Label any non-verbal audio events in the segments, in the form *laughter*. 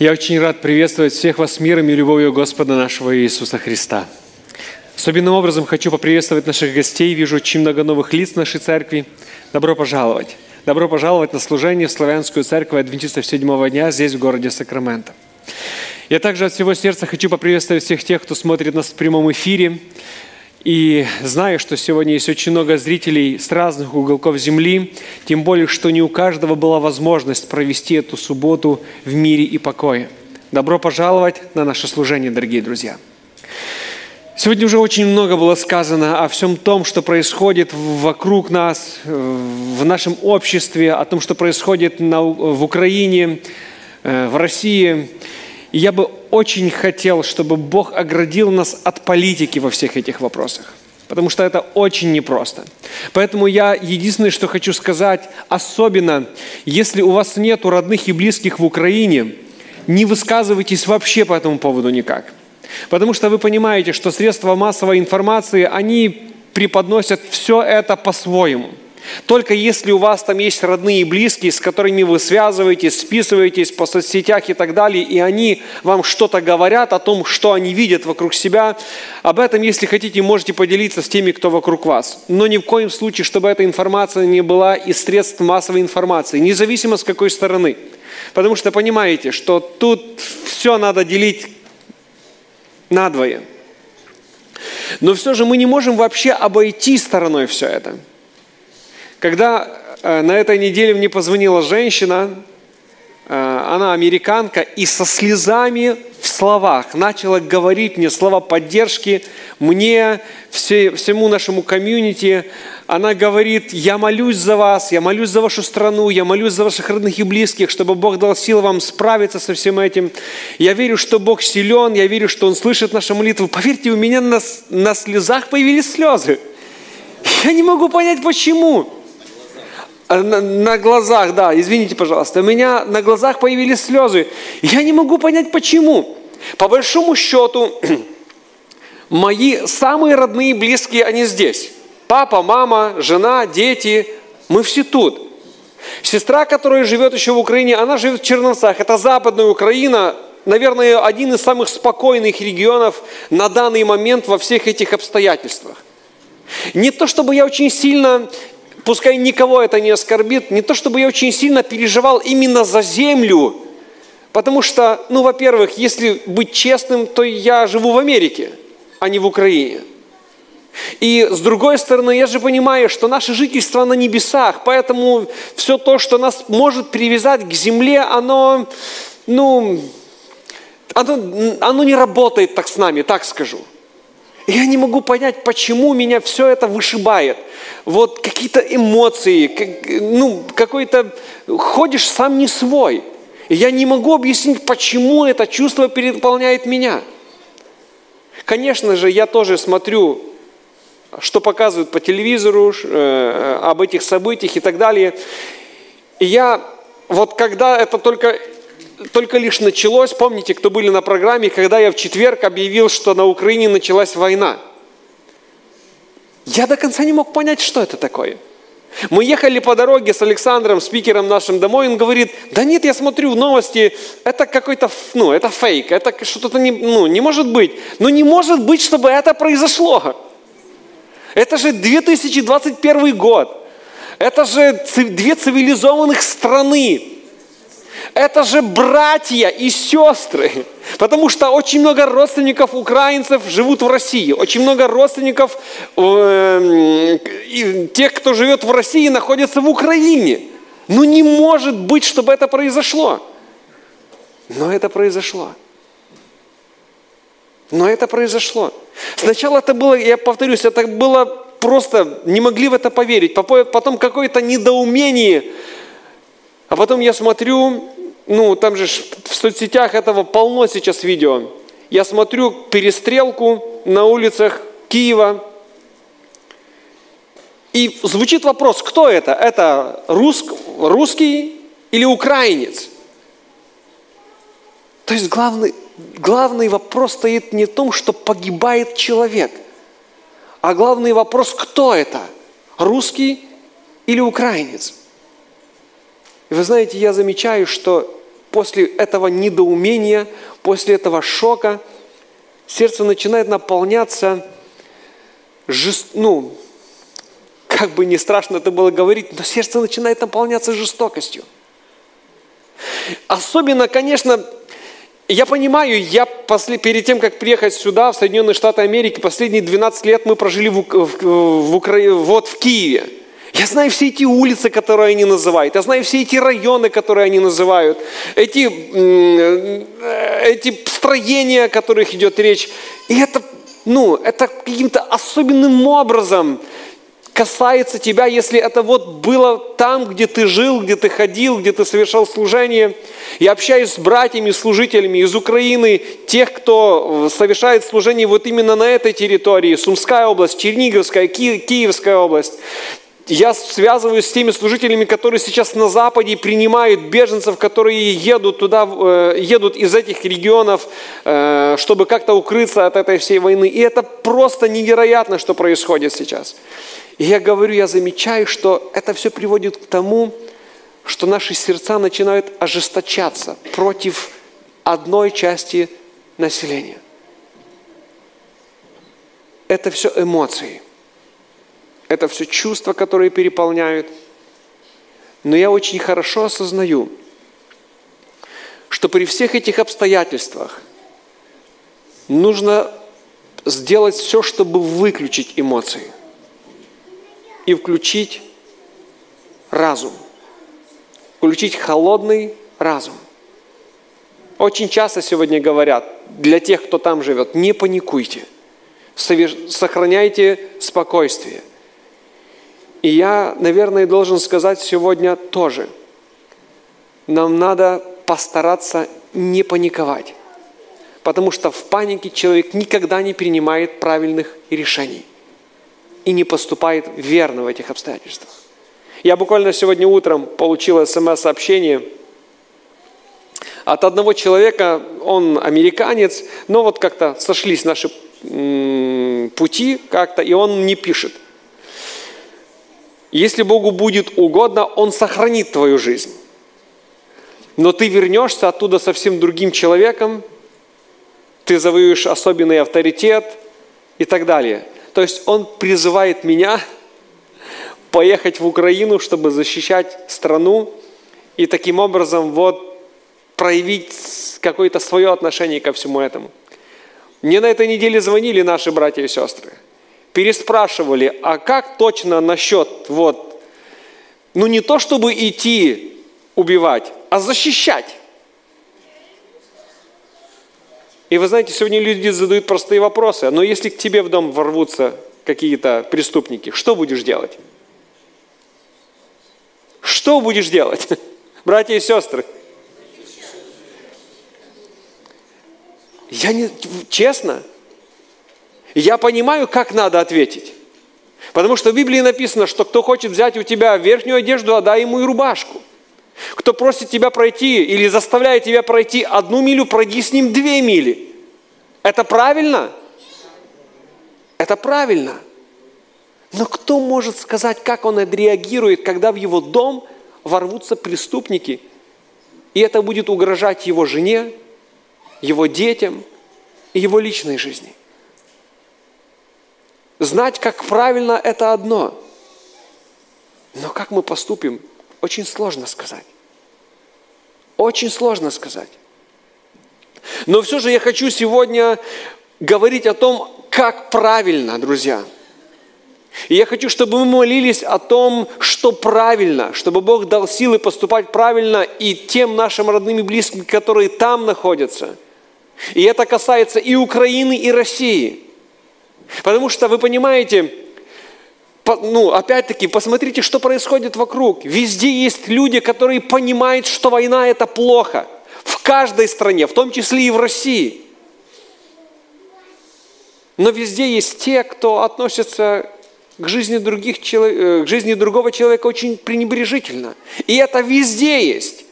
Я очень рад приветствовать всех вас миром и любовью Господа нашего Иисуса Христа. Особенным образом хочу поприветствовать наших гостей. Вижу очень много новых лиц в нашей церкви. Добро пожаловать. Добро пожаловать на служение в Славянскую церковь Адвентистов седьмого дня здесь, в городе Сакраменто. Я также от всего сердца хочу поприветствовать всех тех, кто смотрит нас в прямом эфире. И знаю, что сегодня есть очень много зрителей с разных уголков земли, тем более, что не у каждого была возможность провести эту субботу в мире и покое. Добро пожаловать на наше служение, дорогие друзья. Сегодня уже очень много было сказано о всем том, что происходит вокруг нас, в нашем обществе, о том, что происходит в Украине, э, в России. И я бы очень хотел, чтобы Бог оградил нас от политики во всех этих вопросах. Потому что это очень непросто. Поэтому я единственное, что хочу сказать, особенно если у вас нет родных и близких в Украине, не высказывайтесь вообще по этому поводу никак. Потому что вы понимаете, что средства массовой информации, они преподносят все это по-своему – только если у вас там есть родные и близкие, с которыми вы связываетесь, списываетесь по соцсетях и так далее, и они вам что-то говорят о том, что они видят вокруг себя, об этом, если хотите, можете поделиться с теми, кто вокруг вас. Но ни в коем случае, чтобы эта информация не была из средств массовой информации, независимо с какой стороны. Потому что понимаете, что тут все надо делить надвое. Но все же мы не можем вообще обойти стороной все это – когда э, на этой неделе мне позвонила женщина, э, она американка, и со слезами в словах начала говорить мне слова поддержки мне, все, всему нашему комьюнити. Она говорит, я молюсь за вас, я молюсь за вашу страну, я молюсь за ваших родных и близких, чтобы Бог дал силы вам справиться со всем этим. Я верю, что Бог силен, я верю, что Он слышит наши молитвы. Поверьте, у меня на, на слезах появились слезы. Я не могу понять, почему. Э, на, на глазах, да, извините, пожалуйста, у меня на глазах появились слезы. Я не могу понять, почему. По большому счету, *clears throat* мои самые родные и близкие, они здесь. Папа, мама, жена, дети, мы все тут. Сестра, которая живет еще в Украине, она живет в Черновцах. Это западная Украина, наверное, один из самых спокойных регионов на данный момент во всех этих обстоятельствах. Не то, чтобы я очень сильно пускай никого это не оскорбит, не то чтобы я очень сильно переживал именно за землю, потому что, ну, во-первых, если быть честным, то я живу в Америке, а не в Украине. И с другой стороны, я же понимаю, что наше жительство на небесах, поэтому все то, что нас может привязать к земле, оно, ну, оно, оно не работает так с нами, так скажу. Я не могу понять, почему меня все это вышибает. Вот какие-то эмоции, как, ну, какой-то... Ходишь сам не свой. Я не могу объяснить, почему это чувство переполняет меня. Конечно же, я тоже смотрю, что показывают по телевизору, э, об этих событиях и так далее. И я, вот когда это только только лишь началось, помните, кто были на программе, когда я в четверг объявил, что на Украине началась война. Я до конца не мог понять, что это такое. Мы ехали по дороге с Александром, спикером нашим домой, он говорит, да нет, я смотрю в новости, это какой-то, ну, это фейк, это что-то не, ну, не может быть. Но не может быть, чтобы это произошло. Это же 2021 год. Это же две цивилизованных страны. Это же братья и сестры. Потому что очень много родственников украинцев живут в России. Очень много родственников э, тех, кто живет в России, находятся в Украине. Ну не может быть, чтобы это произошло. Но это произошло. Но это произошло. Сначала это было, я повторюсь, это было просто, не могли в это поверить. Потом какое-то недоумение. А потом я смотрю, ну, там же в соцсетях этого полно сейчас видео. Я смотрю перестрелку на улицах Киева, и звучит вопрос, кто это? Это рус, русский или украинец? То есть главный, главный вопрос стоит не в том, что погибает человек, а главный вопрос, кто это? Русский или украинец? Вы знаете, я замечаю, что после этого недоумения, после этого шока, сердце начинает наполняться, жест... ну, как бы не страшно это было говорить, но сердце начинает наполняться жестокостью. Особенно, конечно, я понимаю, я после, перед тем, как приехать сюда, в Соединенные Штаты Америки, последние 12 лет мы прожили в, в, в, Укра... вот в Киеве. Я знаю все эти улицы, которые они называют. Я знаю все эти районы, которые они называют. Эти, эти строения, о которых идет речь. И это, ну, это каким-то особенным образом касается тебя, если это вот было там, где ты жил, где ты ходил, где ты совершал служение. Я общаюсь с братьями, служителями из Украины, тех, кто совершает служение вот именно на этой территории, Сумская область, Черниговская, Ки- Киевская область. Я связываюсь с теми служителями, которые сейчас на Западе принимают беженцев, которые едут туда, э, едут из этих регионов, э, чтобы как-то укрыться от этой всей войны. И это просто невероятно, что происходит сейчас. И я говорю, я замечаю, что это все приводит к тому, что наши сердца начинают ожесточаться против одной части населения. Это все эмоции. Это все чувства, которые переполняют. Но я очень хорошо осознаю, что при всех этих обстоятельствах нужно сделать все, чтобы выключить эмоции – и включить разум. Включить холодный разум. Очень часто сегодня говорят, для тех, кто там живет, не паникуйте, сохраняйте спокойствие. И я, наверное, должен сказать сегодня тоже, нам надо постараться не паниковать, потому что в панике человек никогда не принимает правильных решений и не поступает верно в этих обстоятельствах. Я буквально сегодня утром получил смс-сообщение от одного человека, он американец, но вот как-то сошлись наши пути как-то, и он мне пишет. Если Богу будет угодно, Он сохранит твою жизнь. Но ты вернешься оттуда совсем другим человеком, ты завоюешь особенный авторитет и так далее. То есть он призывает меня поехать в Украину, чтобы защищать страну и таким образом вот проявить какое-то свое отношение ко всему этому. Мне на этой неделе звонили наши братья и сестры, переспрашивали, а как точно насчет вот, ну не то чтобы идти убивать, а защищать. И вы знаете, сегодня люди задают простые вопросы. Но если к тебе в дом ворвутся какие-то преступники, что будешь делать? Что будешь делать, *laughs* братья и сестры? Я не, честно, я понимаю, как надо ответить. Потому что в Библии написано, что кто хочет взять у тебя верхнюю одежду, отдай ему и рубашку. Кто просит тебя пройти или заставляет тебя пройти одну милю, пройди с ним две мили. Это правильно? Это правильно. Но кто может сказать, как он отреагирует, когда в его дом ворвутся преступники, и это будет угрожать его жене, его детям и его личной жизни? Знать, как правильно, это одно. Но как мы поступим, очень сложно сказать. Очень сложно сказать. Но все же я хочу сегодня говорить о том, как правильно, друзья. И я хочу, чтобы мы молились о том, что правильно, чтобы Бог дал силы поступать правильно и тем нашим родным и близким, которые там находятся. И это касается и Украины, и России. Потому что, вы понимаете, ну, опять-таки, посмотрите, что происходит вокруг. Везде есть люди, которые понимают, что война – это плохо. В каждой стране, в том числе и в России. Но везде есть те, кто относится к жизни, других, э, к жизни другого человека очень пренебрежительно. И это везде есть.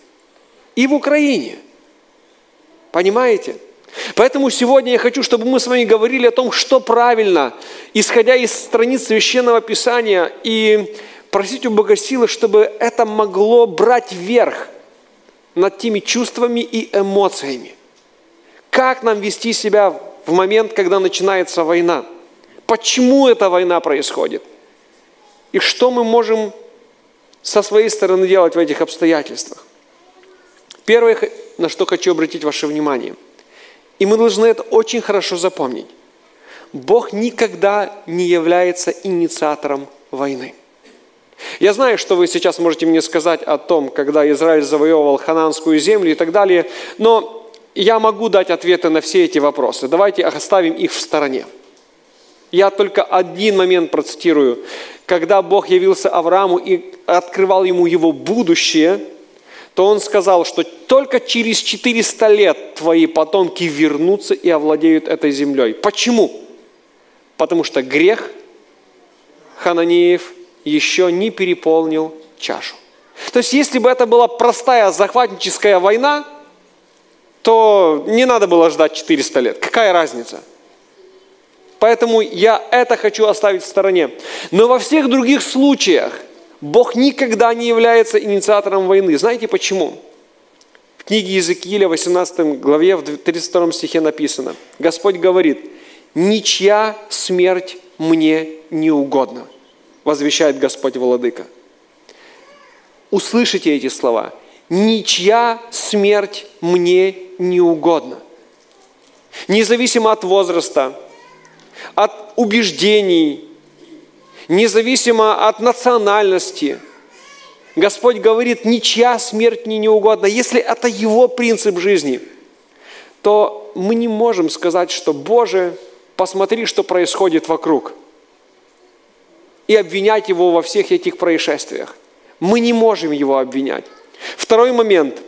И в Украине. Понимаете? Поэтому сегодня я хочу, чтобы мы с вами говорили о том, что правильно, исходя из страниц Священного Писания, и просить у Бога силы, чтобы это могло брать верх над теми чувствами и эмоциями. Как нам вести себя в момент, когда начинается война? Почему эта война происходит? И что мы можем со своей стороны делать в этих обстоятельствах? Первое, на что хочу обратить ваше внимание, и мы должны это очень хорошо запомнить. Бог никогда не является инициатором войны. Я знаю, что вы сейчас можете мне сказать о том, когда Израиль завоевывал хананскую землю и так далее, но я могу дать ответы на все эти вопросы. Давайте оставим их в стороне. Я только один момент процитирую. Когда Бог явился Аврааму и открывал ему его будущее, то он сказал, что только через 400 лет твои потомки вернутся и овладеют этой землей. Почему? Потому что грех хананеев еще не переполнил чашу. То есть, если бы это была простая захватническая война, то не надо было ждать 400 лет. Какая разница? Поэтому я это хочу оставить в стороне. Но во всех других случаях Бог никогда не является инициатором войны. Знаете почему? В книге Иезекииля, 18 главе, в 32 стихе написано. Господь говорит, «Ничья смерть мне не угодна», возвещает Господь Владыка. Услышите эти слова. «Ничья смерть мне не угодна». Независимо от возраста, от убеждений, независимо от национальности. Господь говорит, ничья смерть не угодна. Если это Его принцип жизни, то мы не можем сказать, что Боже, посмотри, что происходит вокруг, и обвинять Его во всех этих происшествиях. Мы не можем Его обвинять. Второй момент.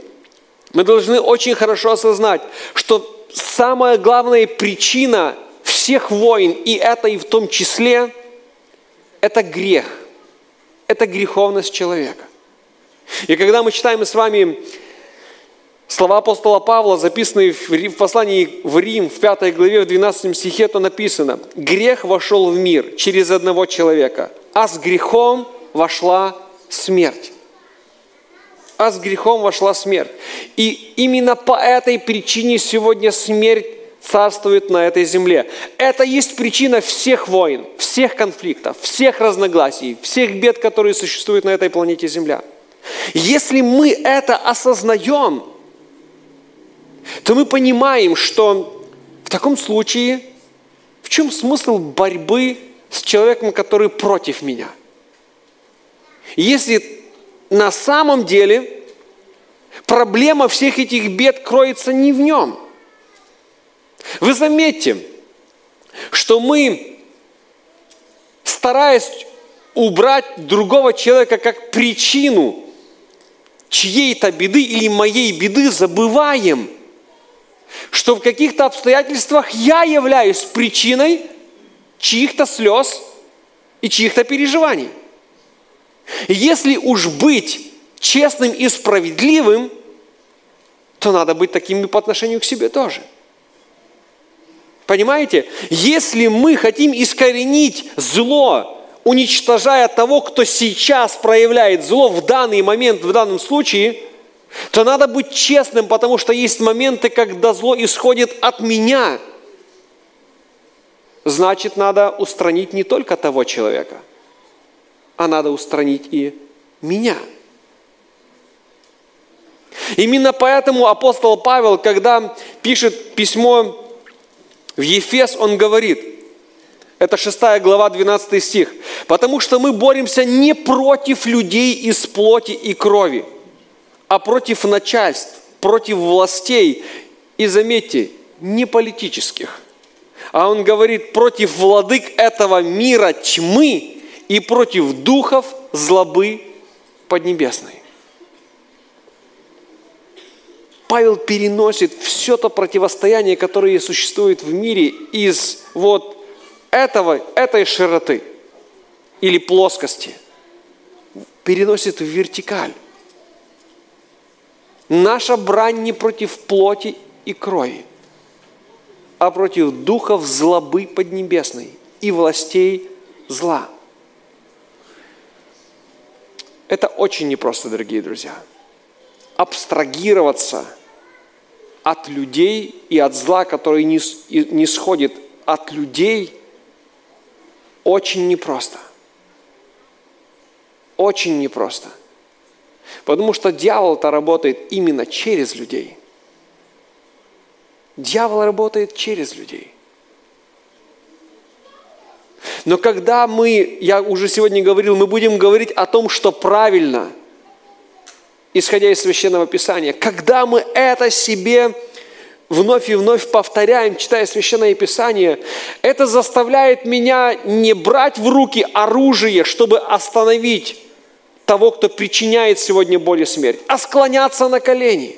Мы должны очень хорошо осознать, что самая главная причина всех войн, и это и в том числе – это грех, это греховность человека. И когда мы читаем с вами слова апостола Павла, записанные в послании в Рим, в 5 главе, в 12 стихе, то написано, «Грех вошел в мир через одного человека, а с грехом вошла смерть». А с грехом вошла смерть. И именно по этой причине сегодня смерть царствует на этой земле. Это есть причина всех войн, всех конфликтов, всех разногласий, всех бед, которые существуют на этой планете Земля. Если мы это осознаем, то мы понимаем, что в таком случае в чем смысл борьбы с человеком, который против меня? Если на самом деле проблема всех этих бед кроется не в нем – вы заметьте, что мы, стараясь убрать другого человека как причину чьей-то беды или моей беды, забываем, что в каких-то обстоятельствах я являюсь причиной чьих-то слез и чьих-то переживаний. Если уж быть честным и справедливым, то надо быть такими по отношению к себе тоже – Понимаете? Если мы хотим искоренить зло, уничтожая того, кто сейчас проявляет зло в данный момент, в данном случае, то надо быть честным, потому что есть моменты, когда зло исходит от меня. Значит, надо устранить не только того человека, а надо устранить и меня. Именно поэтому апостол Павел, когда пишет письмо в Ефес он говорит, это 6 глава, 12 стих, «Потому что мы боремся не против людей из плоти и крови, а против начальств, против властей, и заметьте, не политических, а он говорит против владык этого мира тьмы и против духов злобы поднебесной. Павел переносит все то противостояние, которое существует в мире из вот этого, этой широты или плоскости, переносит в вертикаль. Наша брань не против плоти и крови, а против духов злобы поднебесной и властей зла. Это очень непросто, дорогие друзья. Абстрагироваться от людей и от зла, который не, не сходит от людей, очень непросто. Очень непросто. Потому что дьявол-то работает именно через людей. Дьявол работает через людей. Но когда мы, я уже сегодня говорил, мы будем говорить о том, что правильно, исходя из Священного Писания, когда мы это себе вновь и вновь повторяем, читая Священное Писание, это заставляет меня не брать в руки оружие, чтобы остановить того, кто причиняет сегодня боль и смерть, а склоняться на колени.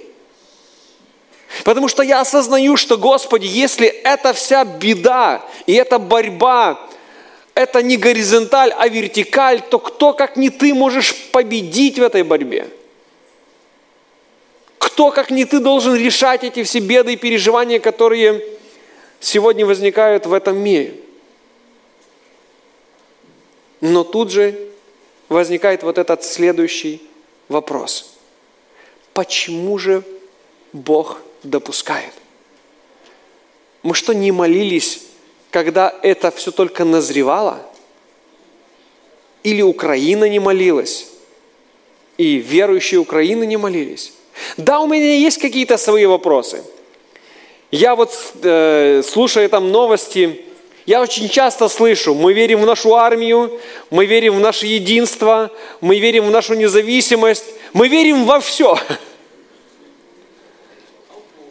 Потому что я осознаю, что, Господи, если эта вся беда и эта борьба, это не горизонталь, а вертикаль, то кто, как не Ты, можешь победить в этой борьбе? Кто, как не Ты, должен решать эти все беды и переживания, которые сегодня возникают в этом мире? Но тут же возникает вот этот следующий вопрос. Почему же Бог допускает? Мы что, не молились, когда это все только назревало? Или Украина не молилась? И верующие Украины не молились? Да, у меня есть какие-то свои вопросы. Я вот, э, слушая там новости, я очень часто слышу, мы верим в нашу армию, мы верим в наше единство, мы верим в нашу независимость, мы верим во все,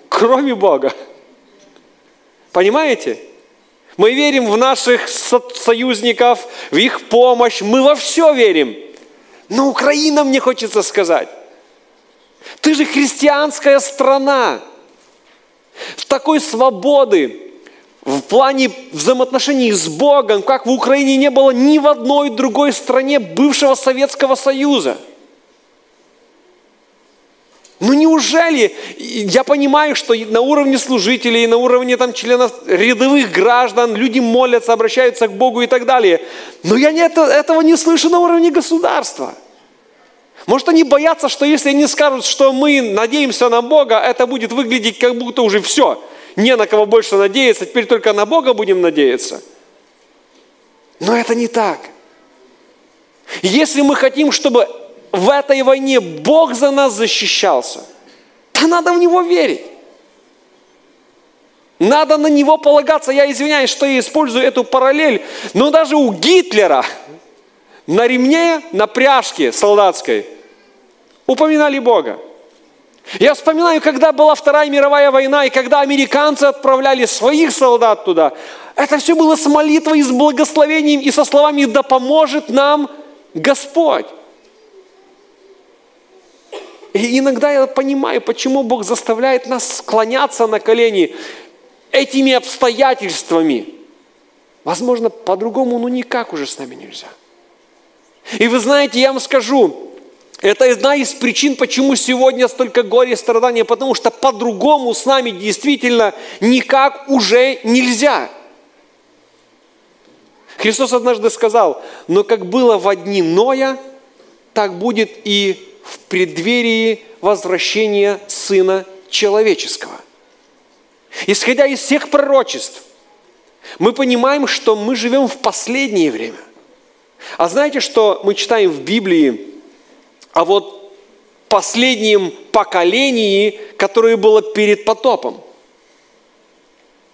кроме Бога. Понимаете? Мы верим в наших союзников, в их помощь, мы во все верим. Но Украина, мне хочется сказать, ты же христианская страна. В такой свободы, в плане взаимоотношений с Богом, как в Украине не было ни в одной другой стране бывшего Советского Союза. Ну неужели, я понимаю, что на уровне служителей, на уровне там, членов рядовых граждан люди молятся, обращаются к Богу и так далее, но я не, этого не слышу на уровне государства. Может, они боятся, что если они скажут, что мы надеемся на Бога, это будет выглядеть как будто уже все – не на кого больше надеяться, теперь только на Бога будем надеяться. Но это не так. Если мы хотим, чтобы в этой войне Бог за нас защищался, то надо в Него верить. Надо на Него полагаться. Я извиняюсь, что я использую эту параллель, но даже у Гитлера на ремне, на пряжке солдатской упоминали Бога. Я вспоминаю, когда была Вторая мировая война, и когда американцы отправляли своих солдат туда, это все было с молитвой, с благословением и со словами «Да поможет нам Господь». И иногда я понимаю, почему Бог заставляет нас склоняться на колени этими обстоятельствами. Возможно, по-другому, ну никак уже с нами нельзя. И вы знаете, я вам скажу, это одна из причин, почему сегодня столько горя и страдания, потому что по-другому с нами действительно никак уже нельзя. Христос однажды сказал, но как было в дни Ноя, так будет и в преддверии возвращения Сына Человеческого. Исходя из всех пророчеств, мы понимаем, что мы живем в последнее время. А знаете, что мы читаем в Библии, о вот последнем поколении, которое было перед потопом.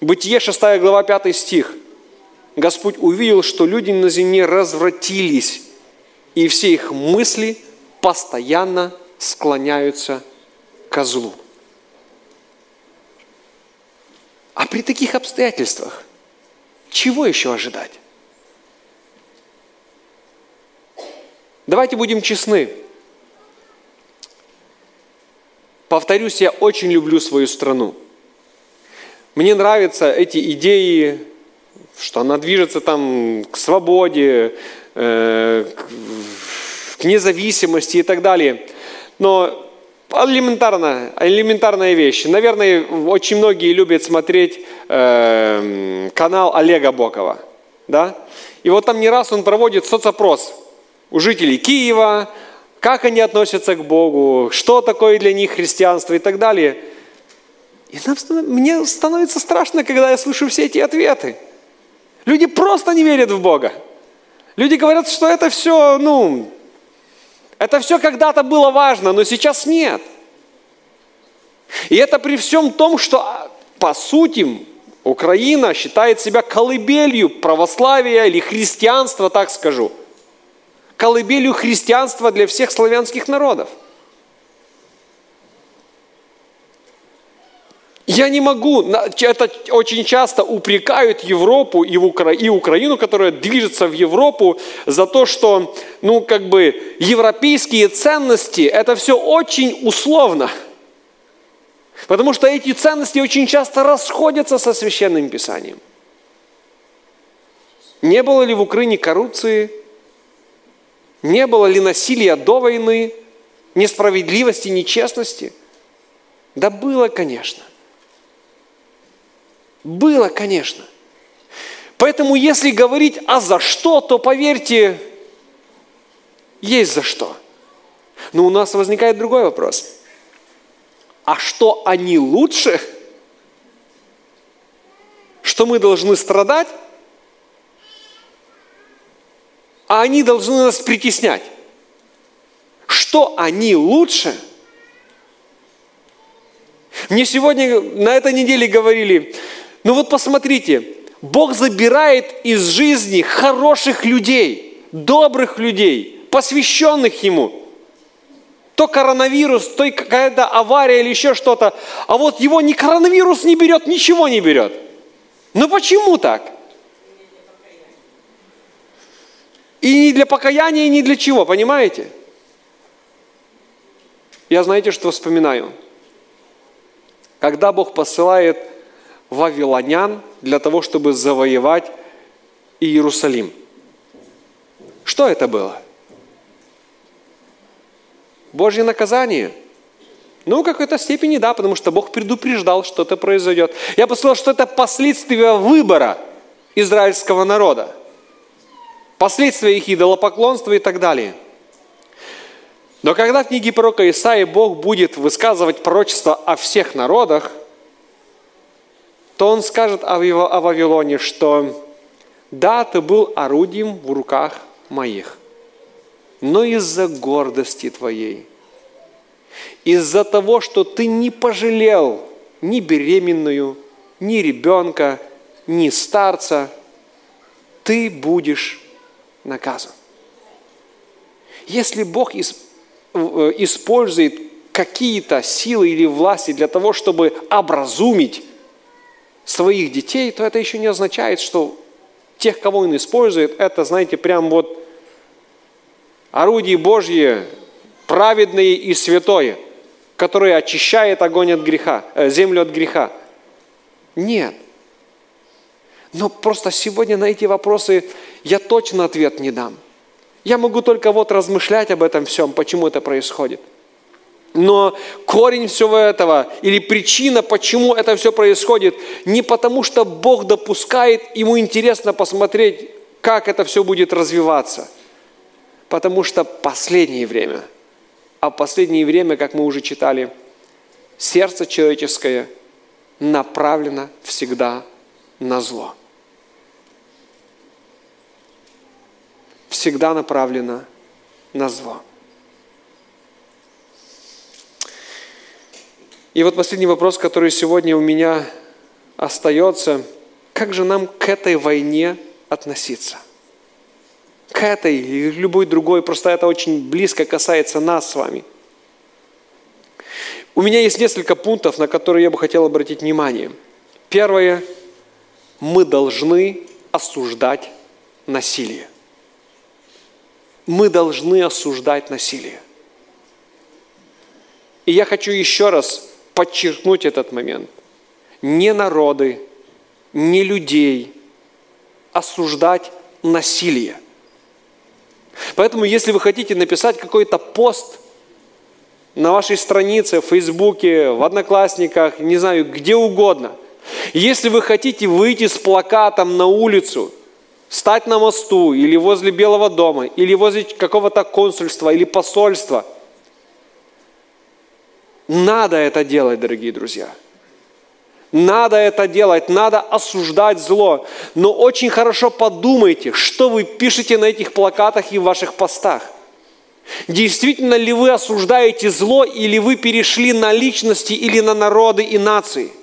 Бытие 6 глава 5 стих. Господь увидел, что люди на земле развратились, и все их мысли постоянно склоняются к злу. А при таких обстоятельствах чего еще ожидать? Давайте будем честны. Повторюсь, я очень люблю свою страну. Мне нравятся эти идеи, что она движется там к свободе, э, к независимости и так далее. Но элементарно, элементарная вещь. Наверное, очень многие любят смотреть э, канал Олега Бокова. Да? И вот там не раз он проводит соцопрос у жителей Киева, как они относятся к Богу, что такое для них христианство и так далее. И мне становится страшно, когда я слышу все эти ответы. Люди просто не верят в Бога. Люди говорят, что это все, ну, это все когда-то было важно, но сейчас нет. И это при всем том, что по сути Украина считает себя колыбелью православия или христианства, так скажу – колыбелью христианства для всех славянских народов. Я не могу, это очень часто упрекают Европу и, Укра... и Украину, которая движется в Европу, за то, что, ну, как бы, европейские ценности, это все очень условно. Потому что эти ценности очень часто расходятся со Священным Писанием. Не было ли в Украине коррупции, не было ли насилия до войны, несправедливости, нечестности? Да было, конечно. Было, конечно. Поэтому, если говорить «а за что?», то, поверьте, есть за что. Но у нас возникает другой вопрос. А что они лучше? Что мы должны страдать? А они должны нас притеснять. Что они лучше? Мне сегодня на этой неделе говорили, ну вот посмотрите, Бог забирает из жизни хороших людей, добрых людей, посвященных Ему. То коронавирус, то какая-то авария или еще что-то. А вот его ни коронавирус не берет, ничего не берет. Ну почему так? И не для покаяния, и не для чего, понимаете? Я знаете, что вспоминаю? Когда Бог посылает вавилонян для того, чтобы завоевать Иерусалим. Что это было? Божье наказание. Ну, в какой-то степени да, потому что Бог предупреждал, что это произойдет. Я бы что это последствия выбора израильского народа последствия их идолопоклонства и так далее. Но когда в книге пророка Исаии Бог будет высказывать пророчество о всех народах, то Он скажет о Вавилоне, что «Да, ты был орудием в руках моих, но из-за гордости твоей, из-за того, что ты не пожалел ни беременную, ни ребенка, ни старца, ты будешь наказан. Если Бог э, использует какие-то силы или власти для того, чтобы образумить своих детей, то это еще не означает, что тех, кого он использует, это, знаете, прям вот орудие Божье, праведное и святое, которое очищает огонь от греха, э, землю от греха. Нет. Но просто сегодня на эти вопросы я точно ответ не дам. Я могу только вот размышлять об этом всем, почему это происходит. Но корень всего этого или причина, почему это все происходит, не потому что Бог допускает, ему интересно посмотреть, как это все будет развиваться. Потому что последнее время, а последнее время, как мы уже читали, сердце человеческое направлено всегда на зло. Всегда направлена на зло. И вот последний вопрос, который сегодня у меня остается. Как же нам к этой войне относиться? К этой или любой другой, просто это очень близко касается нас с вами. У меня есть несколько пунктов, на которые я бы хотел обратить внимание. Первое. Мы должны осуждать насилие мы должны осуждать насилие. И я хочу еще раз подчеркнуть этот момент. Не народы, не людей осуждать насилие. Поэтому, если вы хотите написать какой-то пост на вашей странице, в Фейсбуке, в Одноклассниках, не знаю, где угодно, если вы хотите выйти с плакатом на улицу стать на мосту или возле Белого дома, или возле какого-то консульства или посольства. Надо это делать, дорогие друзья. Надо это делать, надо осуждать зло. Но очень хорошо подумайте, что вы пишете на этих плакатах и в ваших постах. Действительно ли вы осуждаете зло, или вы перешли на личности, или на народы и нации?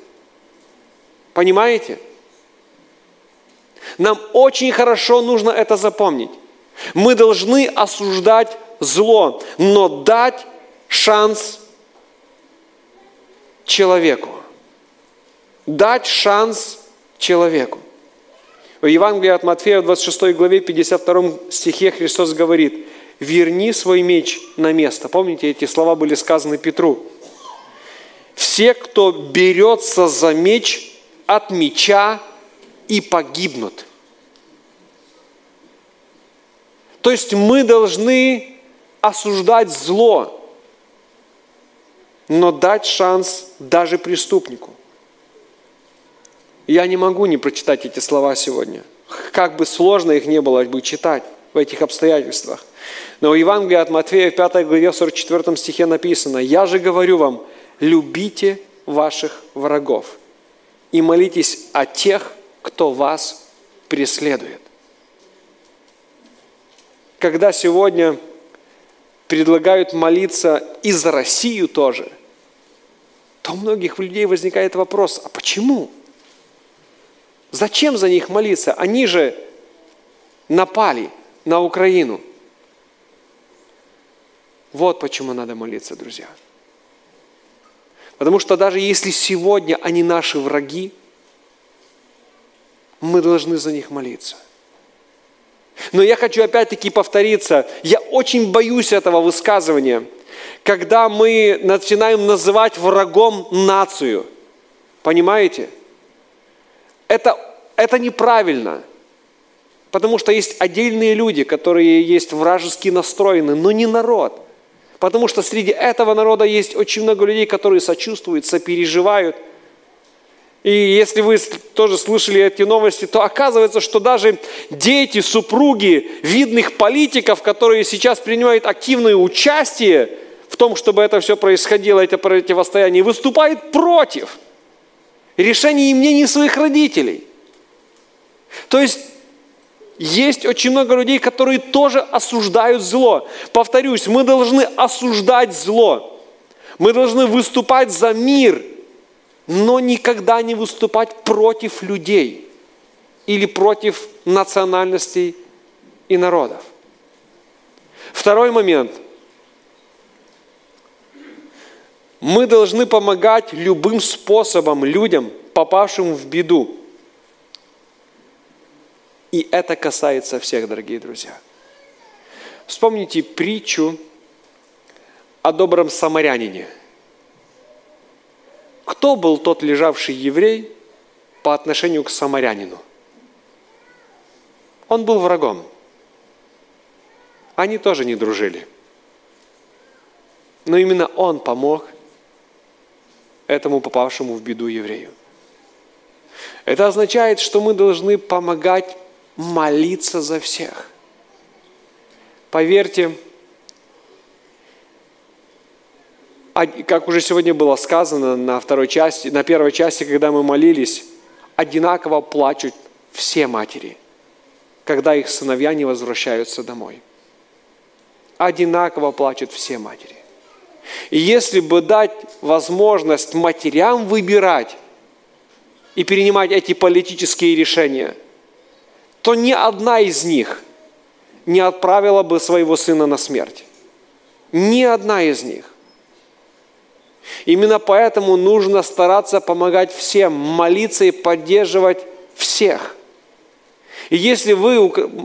Понимаете? Нам очень хорошо нужно это запомнить. Мы должны осуждать зло, но дать шанс человеку. Дать шанс человеку. В Евангелии от Матфея в 26 главе 52 стихе Христос говорит, «Верни свой меч на место». Помните, эти слова были сказаны Петру. «Все, кто берется за меч, от меча и погибнут». То есть мы должны осуждать зло, но дать шанс даже преступнику. Я не могу не прочитать эти слова сегодня. Как бы сложно их не было бы читать в этих обстоятельствах. Но в Евангелии от Матфея в 5 главе 44 стихе написано, «Я же говорю вам, любите ваших врагов и молитесь о тех, кто вас преследует» когда сегодня предлагают молиться и за Россию тоже, то у многих людей возникает вопрос, а почему? Зачем за них молиться? Они же напали на Украину. Вот почему надо молиться, друзья. Потому что даже если сегодня они наши враги, мы должны за них молиться. Но я хочу опять-таки повториться. Я очень боюсь этого высказывания, когда мы начинаем называть врагом нацию. Понимаете? Это, это неправильно. Потому что есть отдельные люди, которые есть вражески настроены, но не народ. Потому что среди этого народа есть очень много людей, которые сочувствуют, сопереживают – и если вы тоже слышали эти новости, то оказывается, что даже дети, супруги видных политиков, которые сейчас принимают активное участие в том, чтобы это все происходило, это противостояние, выступают против решений и мнений своих родителей. То есть есть очень много людей, которые тоже осуждают зло. Повторюсь, мы должны осуждать зло. Мы должны выступать за мир – но никогда не выступать против людей или против национальностей и народов. Второй момент. Мы должны помогать любым способом людям, попавшим в беду. И это касается всех, дорогие друзья. Вспомните притчу о добром самарянине – кто был тот лежавший еврей по отношению к самарянину? Он был врагом. Они тоже не дружили. Но именно он помог этому попавшему в беду еврею. Это означает, что мы должны помогать молиться за всех. Поверьте, как уже сегодня было сказано на второй части, на первой части, когда мы молились, одинаково плачут все матери, когда их сыновья не возвращаются домой. Одинаково плачут все матери. И если бы дать возможность матерям выбирать и принимать эти политические решения, то ни одна из них не отправила бы своего сына на смерть. Ни одна из них. Именно поэтому нужно стараться помогать всем, молиться и поддерживать всех. И если вы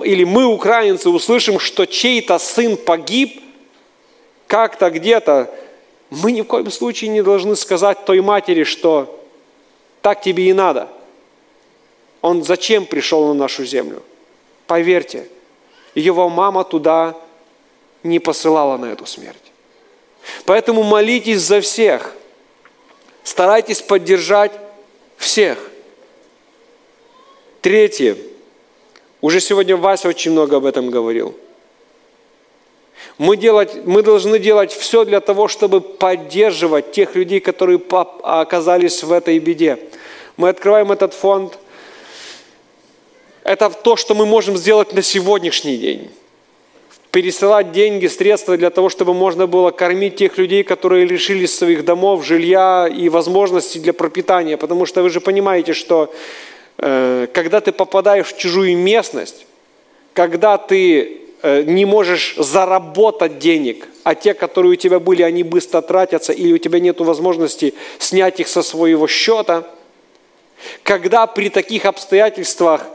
или мы, украинцы, услышим, что чей-то сын погиб, как-то где-то, мы ни в коем случае не должны сказать той матери, что так тебе и надо. Он зачем пришел на нашу землю? Поверьте, его мама туда не посылала на эту смерть. Поэтому молитесь за всех. Старайтесь поддержать всех. Третье. Уже сегодня Вася очень много об этом говорил. Мы, делать, мы должны делать все для того, чтобы поддерживать тех людей, которые оказались в этой беде. Мы открываем этот фонд. Это то, что мы можем сделать на сегодняшний день. Пересылать деньги, средства для того, чтобы можно было кормить тех людей, которые лишились своих домов, жилья и возможностей для пропитания. Потому что вы же понимаете, что э, когда ты попадаешь в чужую местность, когда ты Э, не можешь заработать денег, а те, которые у тебя были, они быстро тратятся, или у тебя нет возможности снять их со своего счета. Когда при таких обстоятельствах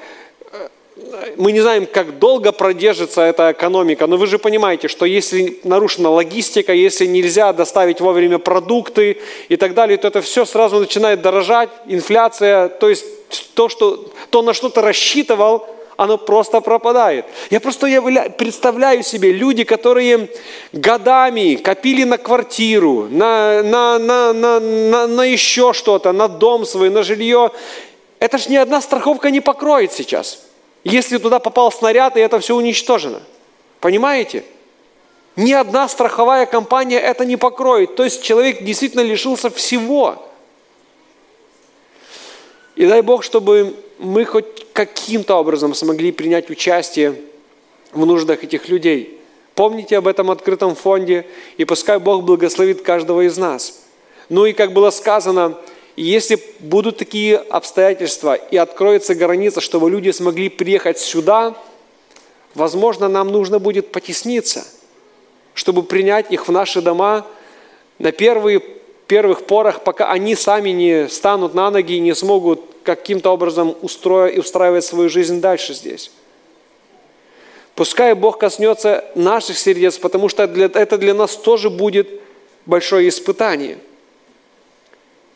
мы не знаем, как долго продержится эта экономика, но вы же понимаете, что если нарушена логистика, если нельзя доставить вовремя продукты и так далее, то это все сразу начинает дорожать, инфляция, то есть то, что, то на что ты рассчитывал – оно просто пропадает. Я просто представляю себе люди, которые годами копили на квартиру, на, на, на, на, на, на еще что-то, на дом свой, на жилье. Это же ни одна страховка не покроет сейчас. Если туда попал снаряд, и это все уничтожено. Понимаете? Ни одна страховая компания это не покроет. То есть человек действительно лишился всего. И дай Бог, чтобы мы хоть каким-то образом смогли принять участие в нуждах этих людей. Помните об этом открытом фонде, и пускай Бог благословит каждого из нас. Ну и как было сказано, если будут такие обстоятельства и откроется граница, чтобы люди смогли приехать сюда, возможно, нам нужно будет потесниться, чтобы принять их в наши дома на первые, первых порах, пока они сами не станут на ноги и не смогут каким-то образом устроить, устраивать свою жизнь дальше здесь. Пускай Бог коснется наших сердец, потому что это для нас тоже будет большое испытание.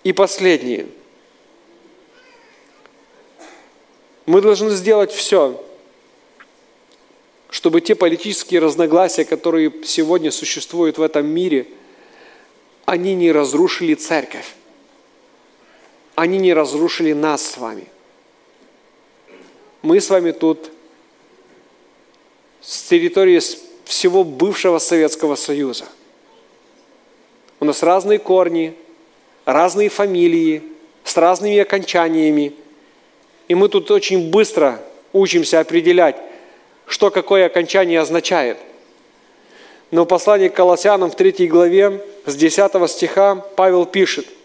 И последнее. Мы должны сделать все, чтобы те политические разногласия, которые сегодня существуют в этом мире, они не разрушили церковь они не разрушили нас с вами. Мы с вами тут с территории всего бывшего Советского Союза. У нас разные корни, разные фамилии, с разными окончаниями. И мы тут очень быстро учимся определять, что какое окончание означает. Но в послании к Колоссянам в 3 главе с 10 стиха Павел пишет –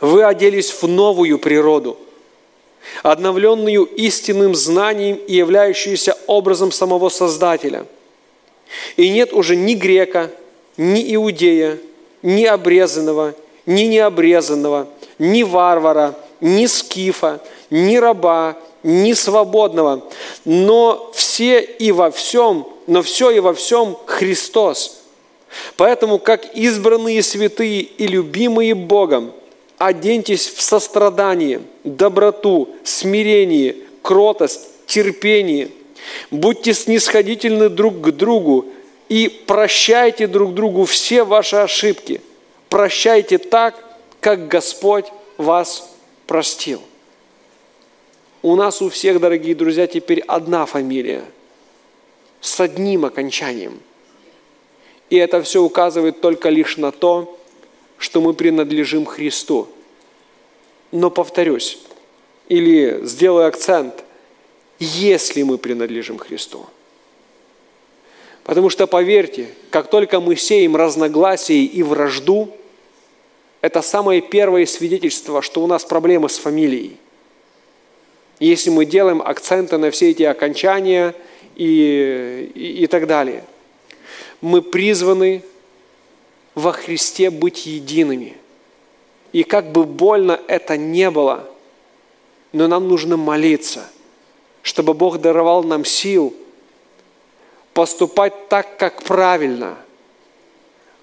вы оделись в новую природу, обновленную истинным знанием и являющуюся образом самого Создателя. И нет уже ни грека, ни иудея, ни обрезанного, ни необрезанного, ни варвара, ни скифа, ни раба, ни свободного, но все и во всем, но все и во всем Христос. Поэтому, как избранные святые и любимые Богом – оденьтесь в сострадание, доброту, смирение, кротость, терпение. Будьте снисходительны друг к другу и прощайте друг другу все ваши ошибки. Прощайте так, как Господь вас простил. У нас у всех, дорогие друзья, теперь одна фамилия с одним окончанием. И это все указывает только лишь на то, что мы принадлежим Христу. Но повторюсь, или сделаю акцент, если мы принадлежим Христу. Потому что, поверьте, как только мы сеем разногласия и вражду, это самое первое свидетельство, что у нас проблемы с фамилией. Если мы делаем акценты на все эти окончания и, и, и так далее. Мы призваны во Христе быть едиными. И как бы больно это не было, но нам нужно молиться, чтобы Бог даровал нам сил поступать так, как правильно,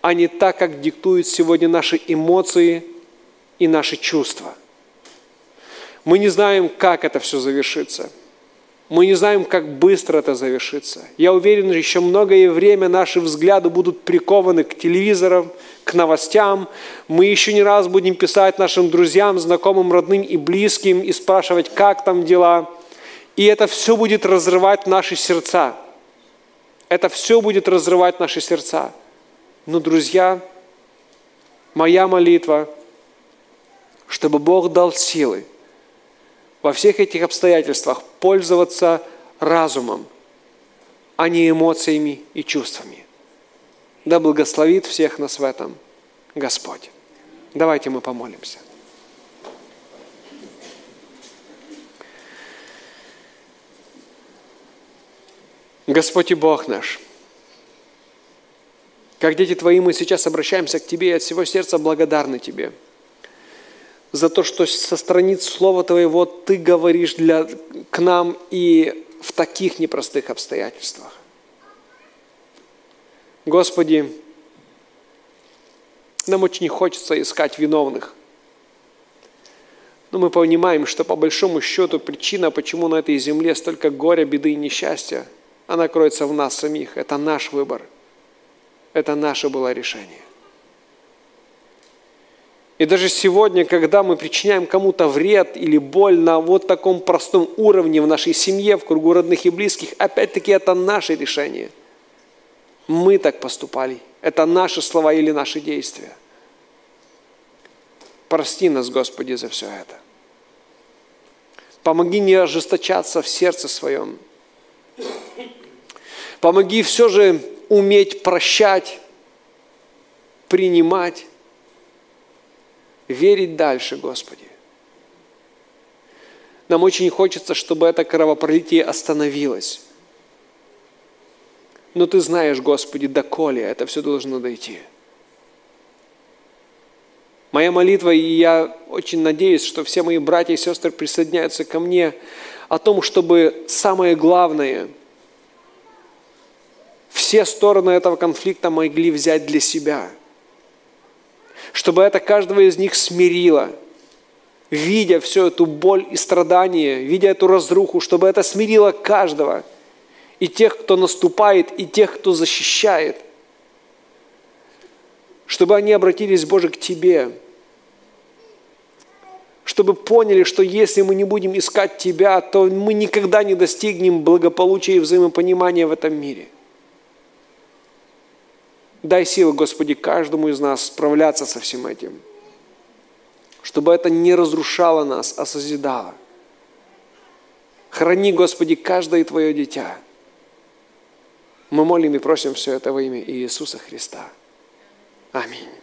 а не так, как диктуют сегодня наши эмоции и наши чувства. Мы не знаем, как это все завершится – мы не знаем, как быстро это завершится. Я уверен, еще многое время наши взгляды будут прикованы к телевизорам, к новостям. Мы еще не раз будем писать нашим друзьям, знакомым, родным и близким и спрашивать, как там дела. И это все будет разрывать наши сердца. Это все будет разрывать наши сердца. Но, друзья, моя молитва, чтобы Бог дал силы во всех этих обстоятельствах пользоваться разумом, а не эмоциями и чувствами. Да благословит всех нас в этом Господь. Давайте мы помолимся. Господь и Бог наш, как дети Твои, мы сейчас обращаемся к Тебе и от всего сердца благодарны Тебе за то, что со страниц Слова Твоего Ты говоришь для, к нам и в таких непростых обстоятельствах. Господи, нам очень хочется искать виновных. Но мы понимаем, что по большому счету причина, почему на этой земле столько горя, беды и несчастья, она кроется в нас самих. Это наш выбор. Это наше было решение. И даже сегодня, когда мы причиняем кому-то вред или боль на вот таком простом уровне в нашей семье, в кругу родных и близких, опять-таки это наше решение. Мы так поступали. Это наши слова или наши действия. Прости нас, Господи, за все это. Помоги не ожесточаться в сердце своем. Помоги все же уметь прощать, принимать, верить дальше, Господи. Нам очень хочется, чтобы это кровопролитие остановилось. Но Ты знаешь, Господи, доколе это все должно дойти. Моя молитва, и я очень надеюсь, что все мои братья и сестры присоединяются ко мне о том, чтобы самое главное, все стороны этого конфликта могли взять для себя – чтобы это каждого из них смирило, видя всю эту боль и страдание, видя эту разруху, чтобы это смирило каждого, и тех, кто наступает, и тех, кто защищает, чтобы они обратились, Боже, к Тебе, чтобы поняли, что если мы не будем искать Тебя, то мы никогда не достигнем благополучия и взаимопонимания в этом мире – Дай силы, Господи, каждому из нас справляться со всем этим, чтобы это не разрушало нас, а созидало. Храни, Господи, каждое Твое дитя. Мы молим и просим все это во имя Иисуса Христа. Аминь.